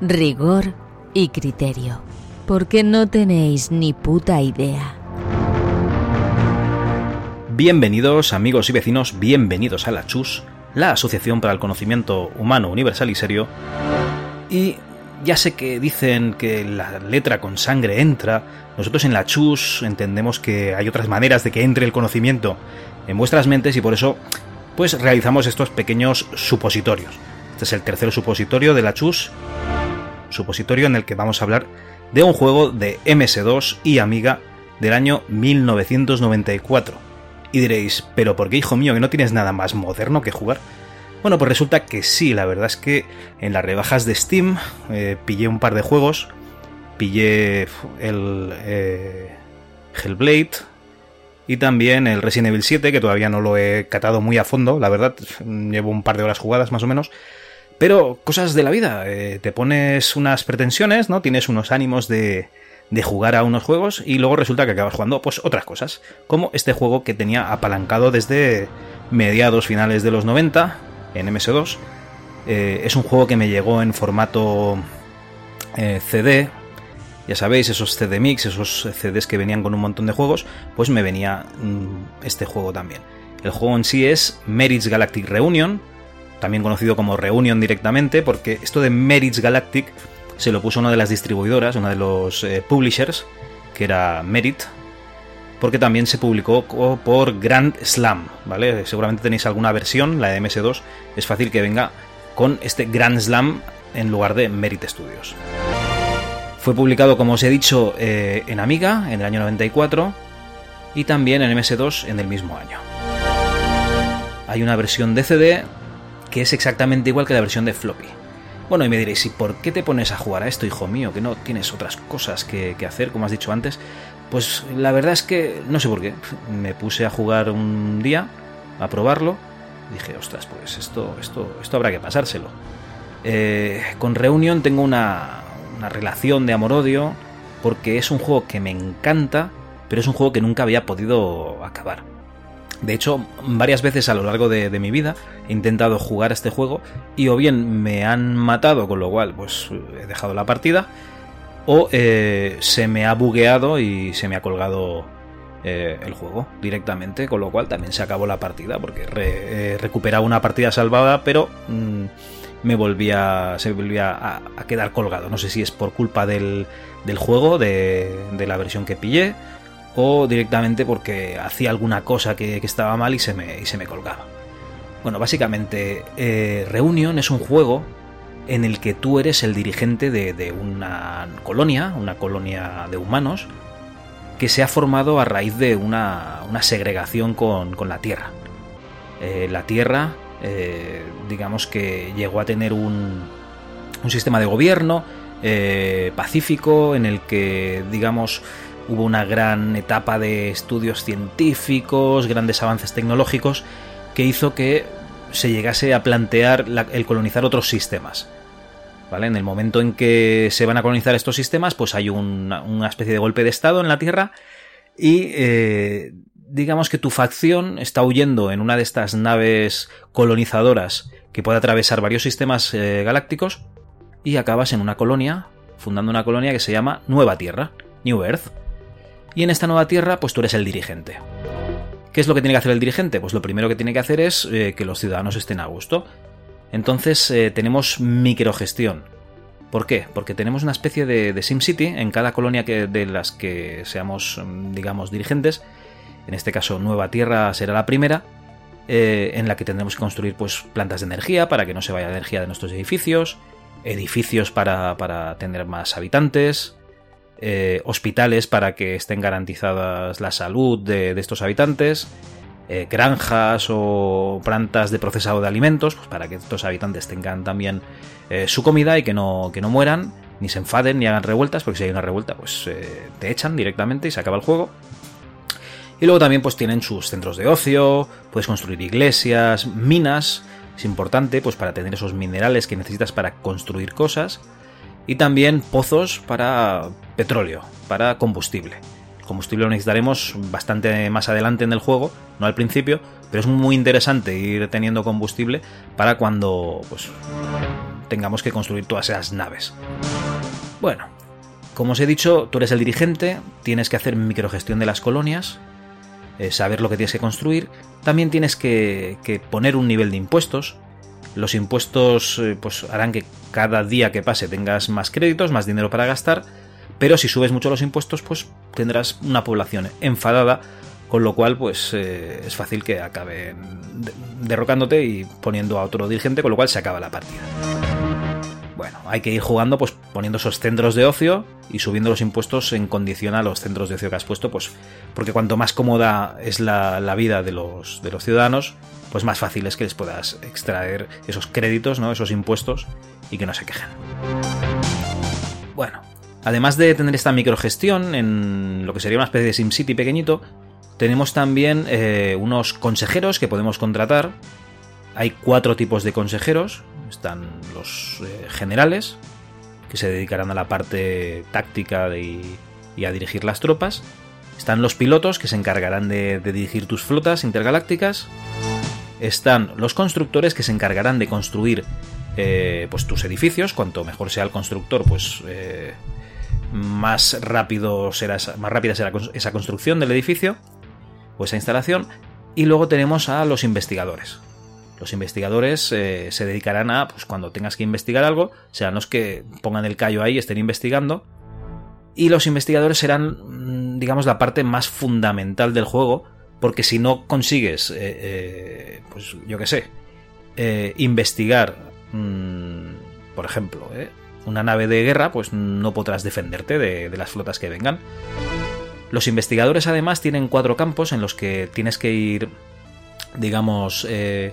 rigor y criterio, porque no tenéis ni puta idea. Bienvenidos amigos y vecinos, bienvenidos a la CHUS, la Asociación para el Conocimiento Humano Universal y Serio. Y ya sé que dicen que la letra con sangre entra, nosotros en la CHUS entendemos que hay otras maneras de que entre el conocimiento en vuestras mentes y por eso pues realizamos estos pequeños supositorios. Este es el tercer supositorio de la CHUS, supositorio en el que vamos a hablar de un juego de MS2 y Amiga del año 1994. Y diréis, pero ¿por qué hijo mío que no tienes nada más moderno que jugar? Bueno, pues resulta que sí, la verdad es que en las rebajas de Steam eh, pillé un par de juegos, pillé el eh, Hellblade y también el Resident Evil 7, que todavía no lo he catado muy a fondo, la verdad, llevo un par de horas jugadas más o menos, pero cosas de la vida, eh, te pones unas pretensiones, ¿no? Tienes unos ánimos de, de jugar a unos juegos y luego resulta que acabas jugando pues otras cosas, como este juego que tenía apalancado desde mediados finales de los 90 en MS2. Eh, es un juego que me llegó en formato eh, CD, ya sabéis, esos CD Mix, esos CDs que venían con un montón de juegos, pues me venía mm, este juego también. El juego en sí es Merits Galactic Reunion, también conocido como Reunion directamente, porque esto de Merits Galactic se lo puso una de las distribuidoras, una de los eh, publishers, que era Merit, porque también se publicó por Grand Slam, ¿vale? Seguramente tenéis alguna versión, la de MS2, es fácil que venga con este Grand Slam en lugar de Merit Studios. Fue publicado, como os he dicho, eh, en Amiga en el año 94 y también en MS2 en el mismo año. Hay una versión de CD que es exactamente igual que la versión de floppy. Bueno, y me diréis, ¿y por qué te pones a jugar a esto, hijo mío? Que no tienes otras cosas que, hacer, como has dicho antes. Pues la verdad es que no sé por qué. Me puse a jugar un día, a probarlo. Dije, ostras, pues esto, esto, esto habrá que pasárselo. Eh, con Reunion tengo una, una relación de amor-odio, porque es un juego que me encanta, pero es un juego que nunca había podido acabar. De hecho, varias veces a lo largo de, mi vida he intentado jugar a este juego y o bien me han matado, con lo cual pues he dejado la partida, o eh, se me ha bugueado y se me ha colgado eh, el juego directamente, con lo cual también se acabó la partida, porque he recuperado una partida salvada, pero mm, me volvía, se volvía a, quedar colgado. No sé si es por culpa del, juego, de, de la versión que pillé, directamente porque hacía alguna cosa que, estaba mal y se me, se me colgaba. Bueno, básicamente, eh, Reunion es un juego en el que tú eres el dirigente de, una colonia, una colonia de humanos, que se ha formado a raíz de una, segregación con, la Tierra. Eh, la Tierra, eh, digamos que llegó a tener un, un sistema de gobierno pacífico en el que, digamos, hubo una gran etapa de estudios científicos, grandes avances tecnológicos, que hizo que se llegase a plantear el colonizar otros sistemas. ¿Vale? En el momento en que se van a colonizar estos sistemas, pues hay una, especie de golpe de estado en la Tierra y eh, digamos que tu facción está huyendo en una de estas naves colonizadoras que puede atravesar varios sistemas eh, galácticos y acabas en una colonia, fundando una colonia que se llama Nueva Tierra, New Earth. Y en esta nueva tierra, pues tú eres el dirigente. ¿Qué es lo que tiene que hacer el dirigente? Pues lo primero que tiene que hacer es eh, que los ciudadanos estén a gusto. Entonces eh, tenemos microgestión. ¿Por qué? Porque tenemos una especie de, SimCity en cada colonia que, de las que seamos, mm, digamos, dirigentes. En este caso, Nueva Tierra será la primera. Eh, en la que tendremos que construir pues, plantas de energía para que no se vaya energía de nuestros edificios, edificios para, para tener más habitantes, eh, hospitales para que estén garantizadas la salud de, estos habitantes, eh, granjas o plantas de procesado de alimentos, pues para que estos habitantes tengan también eh, su comida y que no, que no mueran, ni se enfaden, ni hagan revueltas, porque si hay una revuelta, pues te echan directamente y se acaba el juego. Y luego también pues tienen sus centros de ocio, puedes construir iglesias, minas, es importante pues para tener esos minerales que necesitas para construir cosas y también pozos para petróleo, para combustible. combustible lo necesitaremos bastante más adelante en el juego, no al principio, pero es muy interesante ir teniendo combustible para cuando pues tengamos que construir todas esas naves. Bueno, como os he dicho, tú eres el dirigente, tienes que hacer microgestión de las colonias, eh, saber lo que tienes que construir, también tienes que, poner un nivel de impuestos. Los impuestos eh, pues, harán que cada día que pase tengas más créditos, más dinero para gastar, pero si subes mucho los impuestos, pues tendrás una población enfadada, con lo cual pues eh, es fácil que acaben derrocándote y poniendo a otro dirigente, con lo cual se acaba la partida. Bueno, hay que ir jugando pues poniendo esos centros de ocio y subiendo los impuestos en condición a los centros de ocio que has puesto, pues porque cuanto más cómoda es la, vida de los, de los ciudadanos, pues más fácil es que les puedas extraer esos créditos, ¿no? esos impuestos y que no se quejen. Bueno, además de tener esta microgestión en lo que sería una especie de SimCity pequeñito, tenemos también eh, unos consejeros que podemos contratar. Hay cuatro tipos de consejeros. Están los eh, generales, que se dedicarán a la parte táctica y, a dirigir las tropas. Están los pilotos, que se encargarán de, dirigir tus flotas intergalácticas. Están los constructores, que se encargarán de construir eh, pues tus edificios. Cuanto mejor sea el constructor, pues más rápido será, más rápida será esa construcción del edificio esa instalación. Y luego tenemos a los investigadores. Los investigadores eh, se dedicarán a, pues cuando tengas que investigar algo, serán los que pongan el callo ahí, estén investigando. Y los investigadores serán, mm, digamos, la parte más fundamental del juego, porque si no consigues, eh, eh, pues yo qué sé, investigar, mm, por ejemplo, una nave de guerra, pues no podrás defenderte de las flotas que vengan. Los investigadores además tienen cuatro campos en los que tienes que ir, digamos, eh,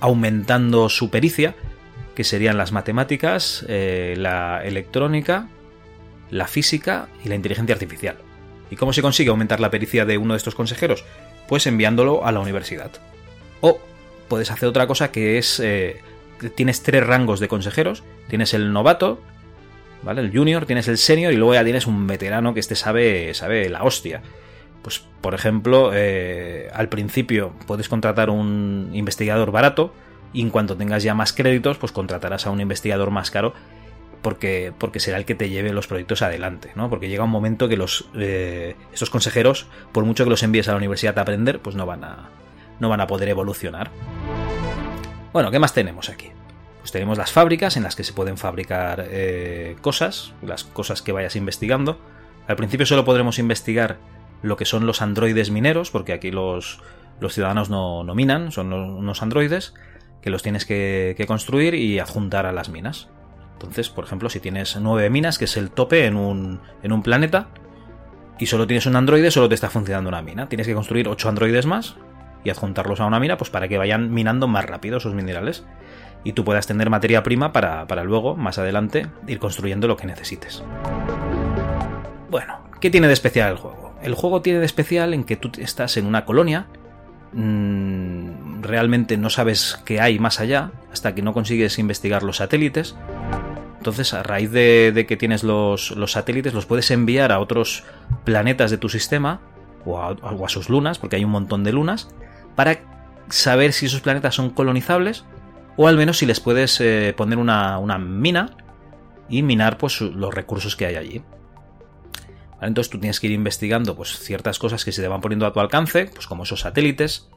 aumentando su pericia, que serían las matemáticas, eh, la electrónica, la física y la inteligencia artificial. ¿Y cómo se consigue aumentar la pericia de uno de estos consejeros? Pues enviándolo a la universidad. O puedes hacer otra cosa que es... Eh, tienes tres rangos de consejeros. Tienes el novato, ¿vale? El junior, tienes el senior y luego ya tienes un veterano que este sabe, sabe la hostia. Pues, por ejemplo, eh, al principio puedes contratar un investigador barato y en cuanto tengas ya más créditos, pues contratarás a un investigador más caro porque, porque será el que te lleve los proyectos adelante, ¿no? Porque llega un momento que los eh, estos consejeros, por mucho que los envíes a la universidad a aprender, pues no van a, no van a poder evolucionar. Bueno, ¿qué más tenemos aquí? Pues tenemos las fábricas en las que se pueden fabricar eh, cosas, las cosas que vayas investigando. Al principio solo podremos investigar lo que son los androides mineros, porque aquí los, los ciudadanos no, minan, son unos androides que los tienes que, construir y adjuntar a las minas. Entonces, por ejemplo, si tienes nueve minas, que es el tope en un, en un planeta, y solo tienes un androide, solo te está funcionando una mina. Tienes que construir ocho androides más y adjuntarlos a una mina, pues para que vayan minando más rápido esos minerales y tú puedas tener materia prima para, luego, más adelante, ir construyendo lo que necesites. Bueno, ¿qué tiene de especial el juego? El juego tiene de especial en que tú estás en una colonia, mm, realmente no sabes qué hay más allá hasta que no consigues investigar los satélites. Entonces, a raíz de, que tienes los, satélites, los puedes enviar a otros planetas de tu sistema o a, o a sus lunas, porque hay un montón de lunas, para saber si esos planetas son colonizables o al menos si les puedes eh, poner una, mina y minar pues, los recursos que hay allí. Entonces tú tienes que ir investigando pues, ciertas cosas que se te van poniendo a tu alcance, pues como esos satélites,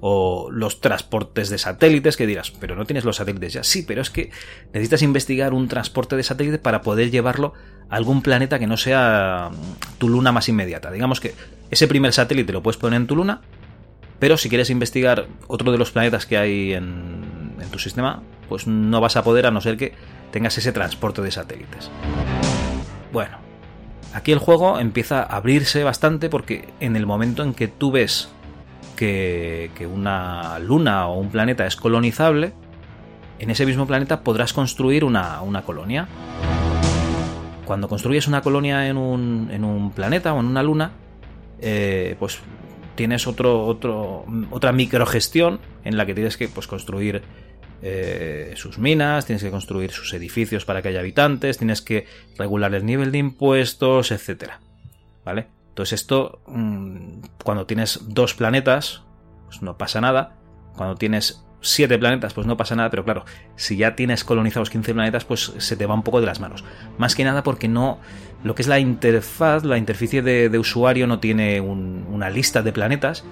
o los transportes de satélites, que dirás, pero no tienes los satélites ya. Sí, pero es que necesitas investigar un transporte de satélite para poder llevarlo a algún planeta que no sea tu luna más inmediata. Digamos que ese primer satélite lo puedes poner en tu luna, pero si quieres investigar otro de los planetas que hay en, tu sistema, pues no vas a poder a no ser que tengas ese transporte de satélites. Bueno, aquí el juego empieza a abrirse bastante porque en el momento en que tú ves que, una luna o un planeta es colonizable, en ese mismo planeta podrás construir una, colonia. Cuando construyes una colonia en un, en un planeta o en una luna, eh, pues tienes otro, otro, otra microgestión en la que tienes que pues, construir eh, sus minas, tienes que construir sus edificios para que haya habitantes, tienes que regular el nivel de impuestos, etcétera. ¿Vale? Entonces esto, mm, cuando tienes dos planetas, pues no pasa nada. Cuando tienes 7 planetas, pues no pasa nada, pero claro, si ya tienes colonizados 15 planetas, pues se te va un poco de las manos. Más que nada porque no. Lo que es la interfaz, la interficie de, usuario no tiene una lista de planetas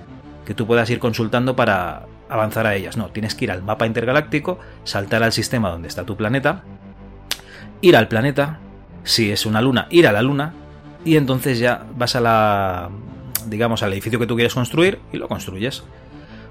que tú puedas ir consultando para avanzar a ellas. No, tienes que ir al mapa intergaláctico, saltar al sistema donde está tu planeta, ir al planeta, si es una luna, ir a la luna, y entonces ya vas a la. digamos, al edificio que tú quieres construir y lo construyes.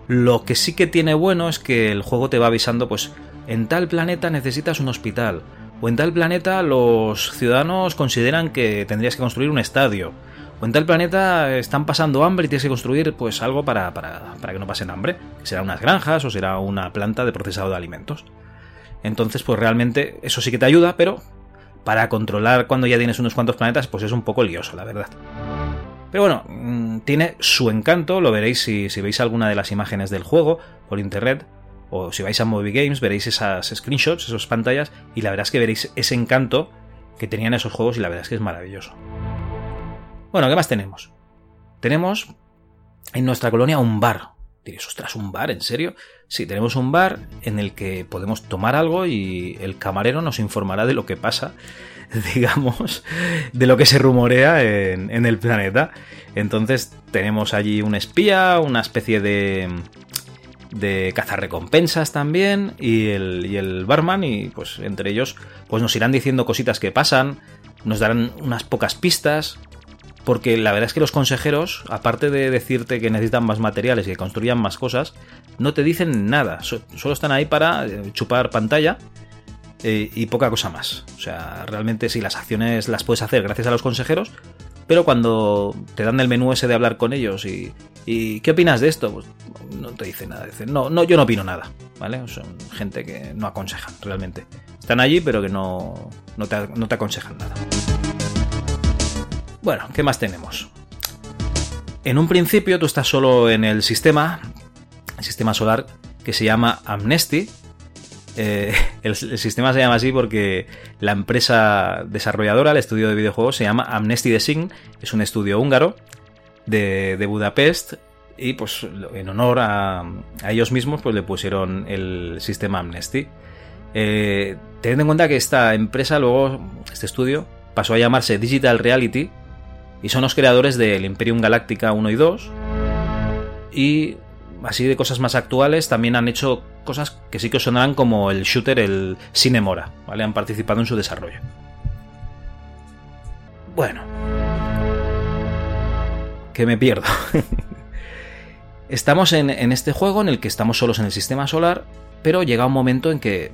Lo que sí que tiene bueno es que el juego te va avisando, pues, en tal planeta necesitas un hospital, o en tal planeta los ciudadanos consideran que tendrías que construir un estadio, o en tal planeta están pasando hambre y tienes que construir, pues, algo para, para, para que no pasen hambre, que será unas granjas o será una planta de procesado de alimentos. Entonces, pues realmente eso sí que te ayuda, pero para controlar cuando ya tienes unos cuantos planetas, pues es un poco lioso, la verdad. Pero bueno, mm, tiene su encanto, lo veréis si, veis alguna de las imágenes del juego por internet, o si vais a Movie Games veréis esas screenshots, esas pantallas, y la verdad es que veréis ese encanto que tenían esos juegos y la verdad es que es maravilloso. Bueno, ¿qué más tenemos? Tenemos en nuestra colonia un bar. Diréis, ostras, ¿un bar? ¿En serio? Sí, tenemos un bar en el que podemos tomar algo y el camarero nos informará de lo que pasa digamos, de lo que se rumorea en, el planeta. Entonces tenemos allí un espía, una especie de, de cazarrecompensas también y el, y el barman y pues entre ellos pues nos irán diciendo cositas que pasan, nos darán unas pocas pistas, porque la verdad es que los consejeros, aparte de decirte que necesitan más materiales y que construyan más cosas, no te dicen nada, solo están ahí para eh, chupar pantalla eh, y poca cosa más. O sea, realmente sí, las acciones las puedes hacer gracias a los consejeros, pero cuando te dan el menú ese de hablar con ellos y, ¿qué opinas de esto? Pues no te dice nada. Dicen, no, yo no opino nada, ¿vale? Son gente que no aconsejan, realmente. Están allí, pero que no te aconsejan nada. Bueno, ¿qué más tenemos? En un principio tú estás solo en el sistema, el sistema solar que se llama Amnesty, eh, el, sistema se llama así porque la empresa desarrolladora, el estudio de videojuegos, se llama Amnesty Design, es un estudio húngaro de, Budapest y pues en honor a, ellos mismos pues le pusieron el sistema Amnesty. Eh, tened en cuenta que esta empresa luego, este estudio, pasó a llamarse Digital Reality y son los creadores del Imperium Galactica 1 y 2 y así de cosas más actuales, también han hecho cosas que sí que sonarán como el shooter, el Cinemora, ¿vale? Han participado en su desarrollo. Bueno. Que me pierdo. estamos en, en este juego en el que estamos solos en el sistema solar, pero llega un momento en que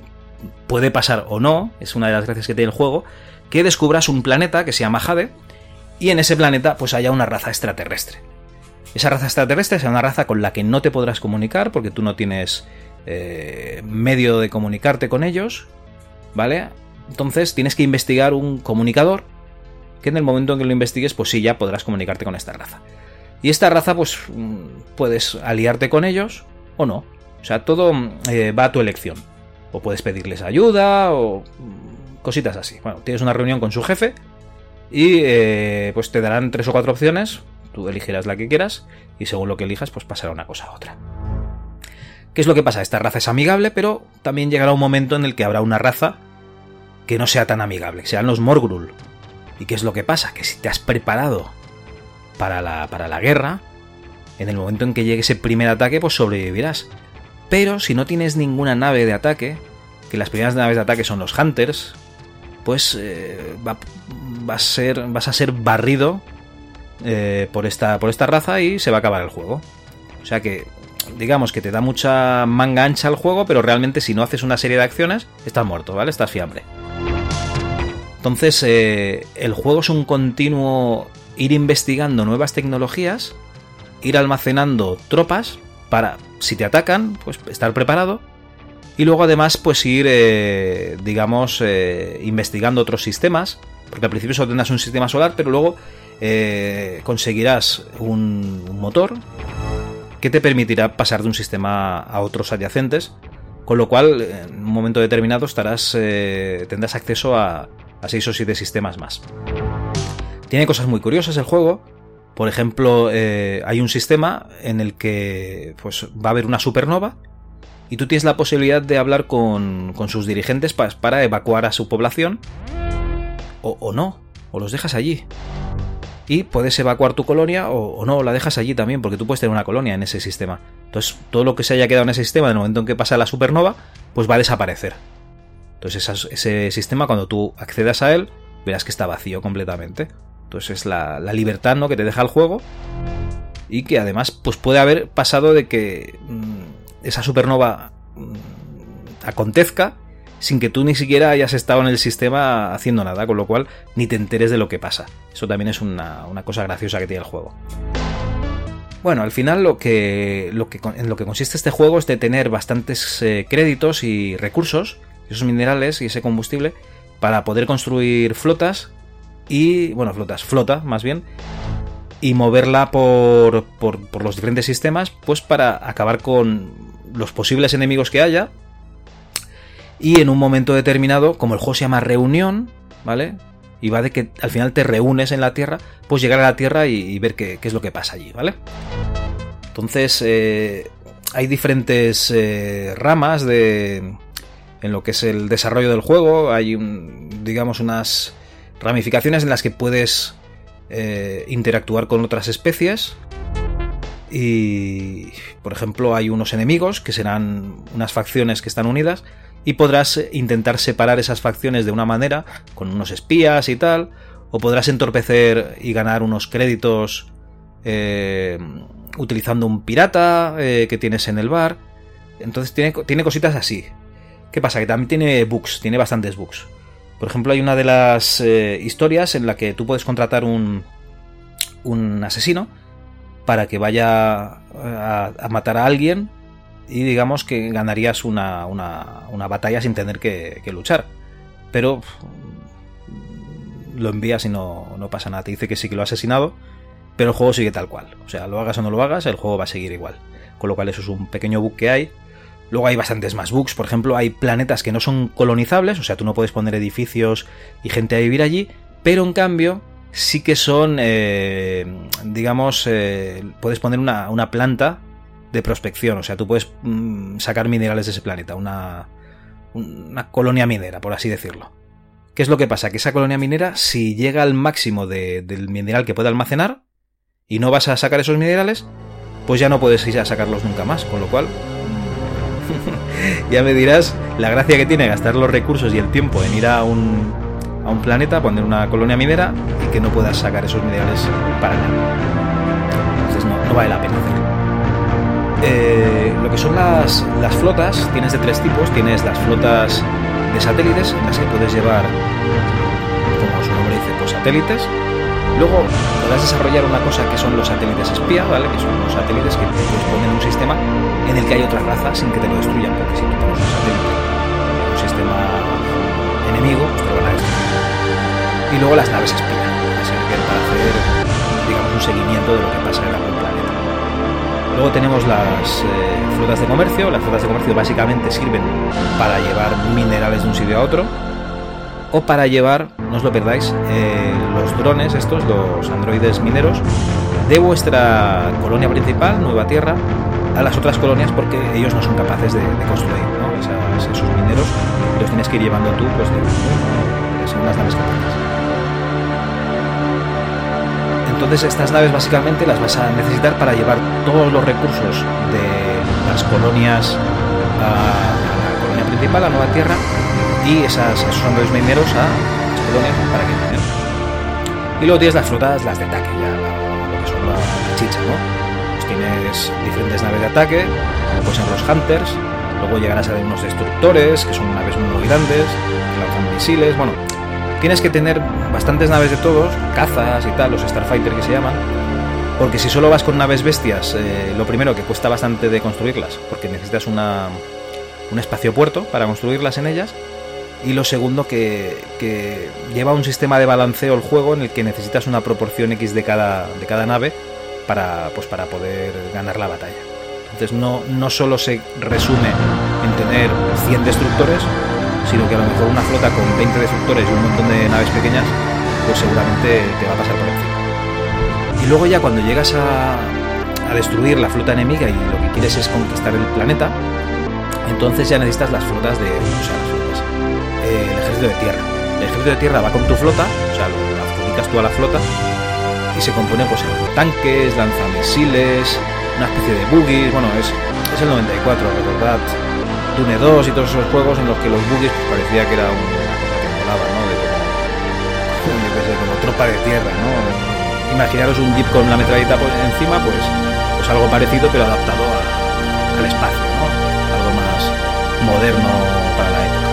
puede pasar o no, es una de las gracias que tiene el juego, que descubras un planeta que se llama Jade, y en ese planeta pues haya una raza extraterrestre. Esa raza extraterrestre es una raza con la que no te podrás comunicar porque tú no tienes eh, medio de comunicarte con ellos, ¿vale? Entonces tienes que investigar un comunicador que en el momento en que lo investigues, pues sí, ya podrás comunicarte con esta raza. Y esta raza, pues mm, puedes aliarte con ellos o no. O sea, todo eh, va a tu elección. O puedes pedirles ayuda o mm, cositas así. Bueno, tienes una reunión con su jefe y eh, pues te darán tres o cuatro opciones Tú elegirás la que quieras y según lo que elijas, pues pasará una cosa a otra. ¿Qué es lo que pasa? Esta raza es amigable, pero también llegará un momento en el que habrá una raza que no sea tan amigable, que sean los Morgrul. ¿Y qué es lo que pasa? Que si te has preparado para la, para la guerra, en el momento en que llegue ese primer ataque, pues sobrevivirás. Pero si no tienes ninguna nave de ataque, que las primeras naves de ataque son los Hunters, pues eh, va, a ser, vas a ser barrido eh, por, esta, por esta raza y se va a acabar el juego. O sea que, digamos que te da mucha manga ancha al juego, pero realmente si no haces una serie de acciones, estás muerto, ¿vale? Estás fiambre. Entonces, eh, el juego es un continuo ir investigando nuevas tecnologías, ir almacenando tropas para, si te atacan, pues estar preparado. Y luego además, pues ir, eh, digamos, investigando otros sistemas. Porque al principio solo tendrás un sistema solar, pero luego eh, conseguirás un, motor que te permitirá pasar de un sistema a otros adyacentes, con lo cual en un momento determinado estarás, eh, tendrás acceso a, a 6 o 7 sistemas más. Tiene cosas muy curiosas el juego. Por ejemplo, eh, hay un sistema en el que pues, va a haber una supernova y tú tienes la posibilidad de hablar con, con sus dirigentes para evacuar a su población o, o, no, o los dejas allí. Y puedes evacuar tu colonia o, o, no, la dejas allí también, porque tú puedes tener una colonia en ese sistema. Entonces, todo lo que se haya quedado en ese sistema, en el momento en que pasa la supernova, pues va a desaparecer. Entonces, ese sistema, cuando tú accedas a él, verás que está vacío completamente. Entonces, es la, la libertad ¿no? que te deja el juego. Y que además, pues puede haber pasado de que esa supernova mmm, acontezca sin que tú ni siquiera hayas estado en el sistema haciendo nada, con lo cual ni te enteres de lo que pasa. Eso también es una, una cosa graciosa que tiene el juego. Bueno, al final lo que, lo que, en lo que consiste este juego es de tener bastantes eh, créditos y recursos, esos minerales y ese combustible, para poder construir flotas y, bueno, flotas, flota más bien, y moverla por, por, por los diferentes sistemas, pues para acabar con los posibles enemigos que haya y en un momento determinado, como el juego se llama reunión, ¿vale? Y va de que al final te reúnes en la Tierra, pues llegar a la Tierra y, ver qué, qué, es lo que pasa allí, ¿vale? Entonces, eh, hay diferentes eh, ramas de, en lo que es el desarrollo del juego. Hay, un, digamos, unas ramificaciones en las que puedes eh, interactuar con otras especies. Y, por ejemplo, hay unos enemigos que serán unas facciones que están unidas y podrás intentar separar esas facciones de una manera, con unos espías y tal, o podrás entorpecer y ganar unos créditos eh, utilizando un pirata eh, que tienes en el bar. Entonces tiene, tiene cositas así. ¿Qué pasa? Que también tiene bugs, tiene bastantes bugs. Por ejemplo, hay una de las eh, historias en la que tú puedes contratar un, un asesino para que vaya a, a matar a alguien y digamos que ganarías una, una, una batalla sin tener que, luchar. Pero lo envías y no, no, pasa nada. Te dice que sí que lo ha asesinado, pero el juego sigue tal cual. O sea, lo hagas o no lo hagas, el juego va a seguir igual. Con lo cual eso es un pequeño bug que hay. Luego hay bastantes más bugs. Por ejemplo, hay planetas que no son colonizables, o sea, tú no puedes poner edificios y gente a vivir allí, pero en cambio sí que son, eh, digamos, eh, puedes poner una, una planta de prospección. O sea, tú puedes mmm, sacar minerales de ese planeta, una, una colonia minera, por así decirlo. ¿Qué es lo que pasa? Que esa colonia minera, si llega al máximo de, del mineral que puede almacenar y no vas a sacar esos minerales, pues ya no puedes ir a sacarlos nunca más. Con lo cual, ya me dirás la gracia que tiene gastar los recursos y el tiempo en ir a un, a un planeta, poner una colonia minera y que no puedas sacar esos minerales para nada. Entonces no, vale la pena hacerlo. Eh, lo que son las, flotas, tienes de tres tipos. Tienes las flotas de satélites, en las que puedes llevar, como su nombre dice, pues satélites. Luego podrás desarrollar una cosa que son los satélites espía, ¿vale? Que son los satélites que te puedes poner en un sistema en el que hay otra raza sin que te lo destruyan, porque si tú pones un satélite un sistema enemigo, te lo van a destruir. Y luego las naves espía, que sirven para hacer, digamos, un seguimiento de lo que pasa en algún planeta. Luego tenemos las eh, flotas de comercio. Las flotas de comercio básicamente sirven para llevar minerales de un sitio a otro. O para llevar, no os lo perdáis, eh, los drones, estos, los androides mineros, de vuestra colonia principal, Nueva Tierra, a las otras colonias porque ellos no son capaces de, construir esos mineros. Los tienes que ir llevando tú pues, de, de segundas naves. Entonces estas naves básicamente las vas a necesitar para llevar todos los recursos de las colonias a, la colonia principal, a Nueva Tierra, y esas, esos androides mineros a las colonias para que minen. Y luego tienes las flotas, las de ataque, ya lo que son la, la chicha, ¿no? Pues tienes diferentes naves de ataque, como pueden ser los Hunters, luego llegarás a ver unos destructores, que son naves muy grandes, que lanzan misiles, bueno, tienes que tener bastantes naves de todos, cazas y tal, los Starfighter que se llaman, porque si solo vas con naves bestias, eh, lo primero que cuesta bastante de construirlas, porque necesitas una, un espacio puerto para construirlas en ellas, y lo segundo que, lleva un sistema de balanceo el juego en el que necesitas una proporción X de cada, de cada nave para, pues para poder ganar la batalla. Entonces no, no solo se resume en tener 100 destructores, sino que a lo mejor una flota con 20 destructores y un montón de naves pequeñas, pues seguramente te va a pasar por encima. Y luego ya cuando llegas a, a destruir la flota enemiga y lo que quieres es conquistar el planeta, entonces ya necesitas las flotas de. O sea, las flotas. eh, el ejército de tierra. El ejército de tierra va con tu flota, o sea, lo adjudicas tú a la flota, y se compone pues de tanques, lanzamisiles, una especie de buggies, bueno, es, es el 94, recordad, Dune 2 y todos esos juegos en los que los buggies pues, parecía que era una cosa que molaba, ¿no? De como, yo qué sé, como tropa de tierra, ¿no? Imaginaros un jeep con una metralleta pues, encima, pues, pues algo parecido pero adaptado al espacio, ¿no? Algo más moderno para la época.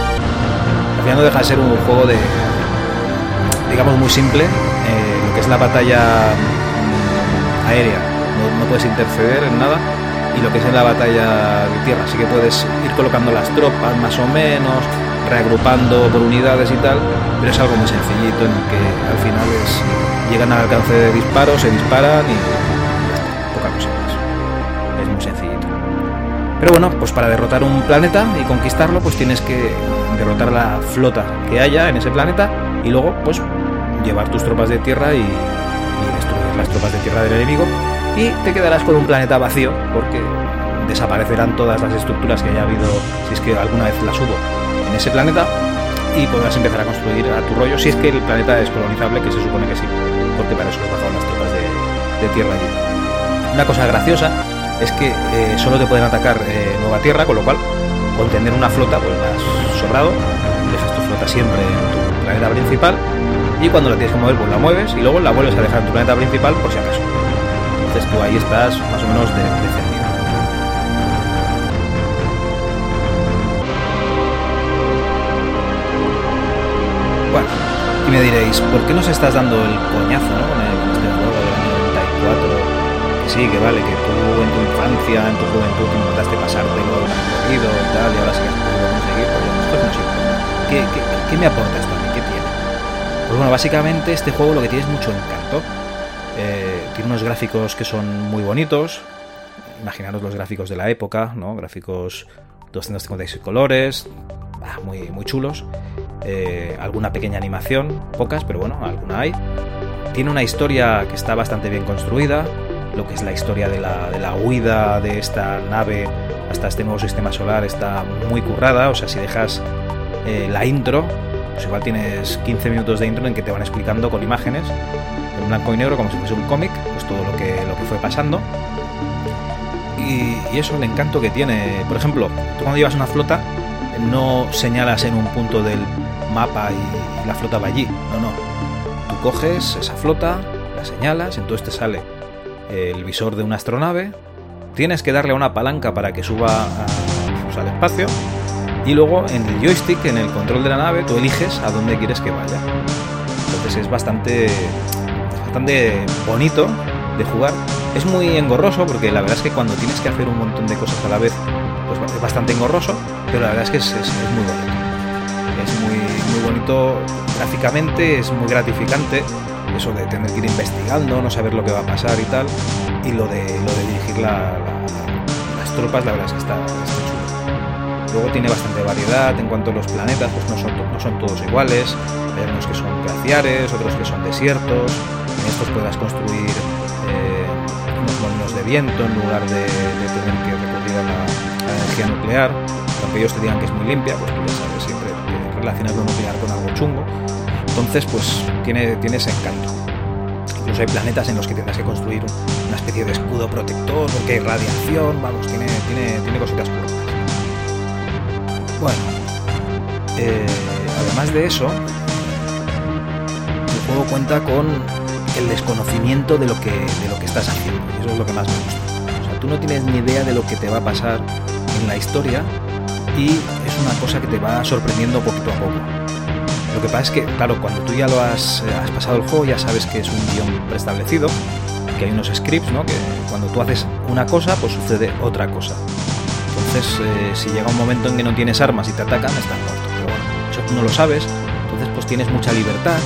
Al final no deja de ser un juego de, digamos, muy simple. eh, que es la batalla mm, aérea, no, no puedes interceder en nada. Y lo que es en la batalla de tierra, sí que puedes ir colocando las tropas más o menos, reagrupando por unidades y tal, pero es algo muy sencillito en el que al final es llegan al alcance de disparos, se disparan y poca cosa más. Es muy sencillito. Pero bueno, pues para derrotar un planeta y conquistarlo, pues tienes que derrotar la flota que haya en ese planeta y luego, pues, llevar tus tropas de tierra y, y destruir las tropas de tierra del enemigo. Y te quedarás con un planeta vacío, porque desaparecerán todas las estructuras que haya habido, si es que alguna vez las hubo, en ese planeta. Y podrás empezar a construir a tu rollo, si es que el planeta es colonizable, que se supone que sí, porque para eso he bajado las tropas de, tierra allí. Una cosa graciosa es que eh, solo te pueden atacar eh, Nueva Tierra, con lo cual, con tener una flota, pues vas sobrado, dejas tu flota siempre en tu planeta principal, y cuando la tienes que mover, pues la mueves, y luego la vuelves a dejar en tu planeta principal por si acaso. Entonces tú ahí estás más o menos de, defendido. Bueno, y me diréis, ¿por qué nos estás dando el coñazo con, este juego del año 94? Que sí, que vale, que tú en tu infancia, en tu juventud, te intentaste pasártelo corrido y tal, y ahora sí que has podido conseguir, esto no importa. ¿Qué, qué, qué me aporta esto a mí? ¿Qué tiene? Pues bueno, básicamente este juego lo que tiene es mucho encanto. Eh, tiene unos gráficos que son muy bonitos. Imaginaros los gráficos de la época, ¿no? Gráficos 256 colores, ah, muy, muy chulos. Eh, alguna pequeña animación, pocas, pero bueno, alguna hay. Tiene una historia que está bastante bien construida, lo que es la historia de la, de la huida de esta nave hasta este nuevo sistema solar está muy currada, o sea, si dejas eh, la intro, pues igual tienes 15 minutos de intro en que te van explicando con imágenes, en blanco y negro, como si fuese un cómic, pues todo lo que, lo que fue pasando. Y, y eso, el encanto que tiene. Por ejemplo, tú cuando llevas una flota, no señalas en un punto del mapa y, y la flota va allí. No, no. Tú coges esa flota, la señalas, entonces te sale el visor de una astronave. Tienes que darle a una palanca para que suba a- pues, al espacio. Y luego en el joystick, en el control de la nave, tú eliges a dónde quieres que vaya. Entonces es bastante, bastante bonito de jugar. Es muy engorroso porque la verdad es que cuando tienes que hacer un montón de cosas a la vez, pues es bastante engorroso, pero la verdad es que es, muy bonito. Es muy, muy bonito gráficamente, es muy gratificante eso de tener que ir investigando, no saber lo que va a pasar y tal. Y lo de, lo de dirigir la- la- las tropas, la verdad es que está, está. Luego tiene bastante variedad en cuanto a los planetas, pues no son, no son todos iguales. Hay unos que son glaciares, otros que son desiertos. Estos podrás construir eh, unos molinos de viento en lugar de, tener que recurrir a la, energía nuclear. Aunque ellos te digan que es muy limpia, pues tú ya sabes siempre relacionas lo nuclear con algo chungo. Entonces, pues tiene, tiene ese encanto. Incluso hay planetas en los que tendrás que construir una especie de escudo protector porque hay radiación, vamos, tiene, tiene, tiene cositas curvas. Bueno, eh, además de eso, el juego cuenta con el desconocimiento de lo que, de lo que estás haciendo. Y eso es lo que más me gusta. O sea, tú no tienes ni idea de lo que te va a pasar en la historia y es una cosa que te va sorprendiendo poquito a poco. Lo que pasa es que, claro, cuando tú ya lo has, eh, has pasado el juego, ya sabes que es un guion preestablecido, que hay unos scripts, ¿no? Que cuando tú haces una cosa, pues sucede otra cosa. Entonces, eh, si llega un momento en que no tienes armas y te atacan, estás muerto. Pero bueno, eso no lo sabes, entonces pues tienes mucha libertad,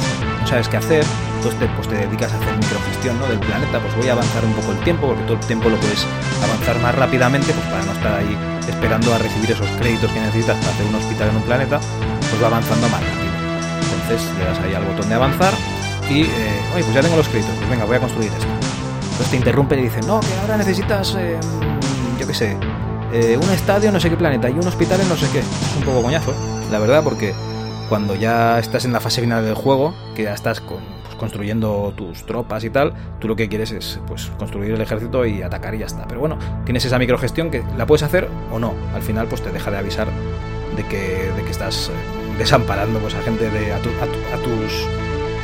no sabes qué hacer, entonces te, pues te dedicas a hacer microgestión ¿no? del planeta, pues voy a avanzar un poco el tiempo, porque todo el tiempo lo puedes avanzar más rápidamente, pues para no estar ahí esperando a recibir esos créditos que necesitas para hacer un hospital en un planeta, pues va avanzando más rápido. Entonces le das ahí al botón de avanzar y, eh, oye, pues ya tengo los créditos, pues venga, voy a construir esto. Entonces te interrumpen y dicen, no, que ahora necesitas, eh, yo qué sé, eh, un estadio no sé qué planeta y un hospital en no sé qué. Es un poco coñazo, la verdad, porque cuando ya estás en la fase final del juego, que ya estás con, construyendo tus tropas y tal, tú lo que quieres es pues construir el ejército y atacar y ya está. Pero bueno, tienes esa microgestión que la puedes hacer o no. Al final pues te deja de avisar de que, de que estás eh, desamparando pues, a gente de a, tus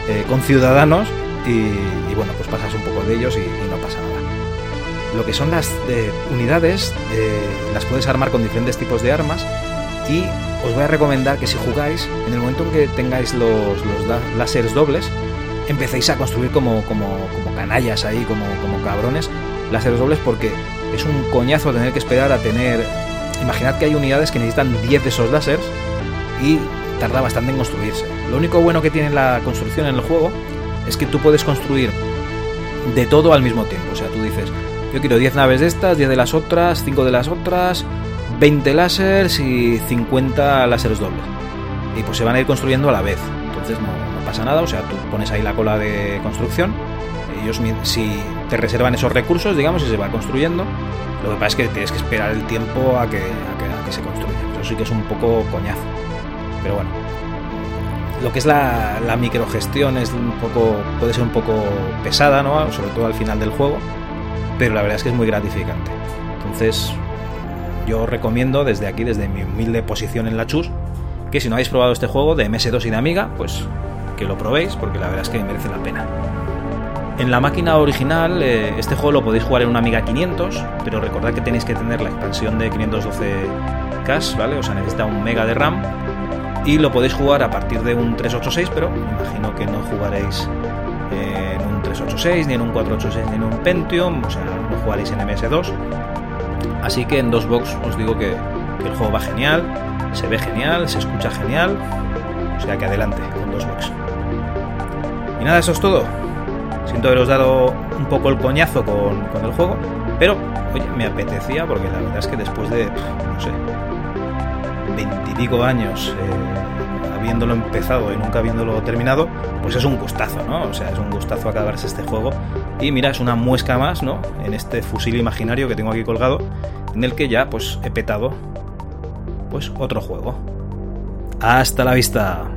eh, conciudadanos y, bueno, pues pasas un poco de ellos y, no pasa nada. Lo que son las unidades las puedes armar con diferentes tipos de armas y os voy a recomendar que si jugáis, en el momento en que tengáis los, los láseres dobles, empecéis a construir como, como, como canallas ahí, como, como cabrones, láseres dobles porque es un coñazo tener que esperar a tener... Imaginad que hay unidades que necesitan 10 de esos láseres y tarda bastante en construirse. Lo único bueno que tiene la construcción en el juego es que tú puedes construir de todo al mismo tiempo. O sea, tú dices, yo quiero 10 naves de estas, 10 de las otras, 5 de las otras, 20 láseres y 50 láseres dobles. Y pues se van a ir construyendo a la vez. Entonces no, pasa nada, o sea, tú pones ahí la cola de construcción. Ellos si te reservan esos recursos, digamos, y se va construyendo. Lo que pasa es que tienes que esperar el tiempo a que, a que, se construya. Eso sí que es un poco coñazo. Pero bueno. Lo que es la, la microgestión es un poco. puede ser un poco pesada, ¿no? Sobre todo al final del juego. Pero la verdad es que es muy gratificante. Entonces, yo recomiendo desde aquí, desde mi humilde posición en la chus, que si no habéis probado este juego de MS2 y de Amiga, pues que lo probéis, porque la verdad es que merece la pena. En la máquina original, eh, este juego lo podéis jugar en una Amiga 500, pero recordad que tenéis que tener la expansión de 512K, ¿vale? O sea, necesita un mega de RAM. Y lo podéis jugar a partir de un 386, pero imagino que no jugaréis en un 386, ni en un 486, ni en un Pentium, o sea, no jugaréis en MS2 Así que en DOSBox os digo que, el juego va genial, se ve genial, se escucha genial. O sea que adelante con DOSBox. Y nada, eso es todo. Siento haberos dado un poco el coñazo con, el juego, pero oye, me apetecía porque la verdad es que después de, no sé, veintipico años eh, habiéndolo empezado y nunca habiéndolo terminado, pues es un gustazo, ¿no? O sea, es un gustazo acabarse este juego. Y mira, es una muesca más, ¿no? En este fusil imaginario que tengo aquí colgado, en el que ya, pues, he petado, pues, otro juego. Hasta la vista.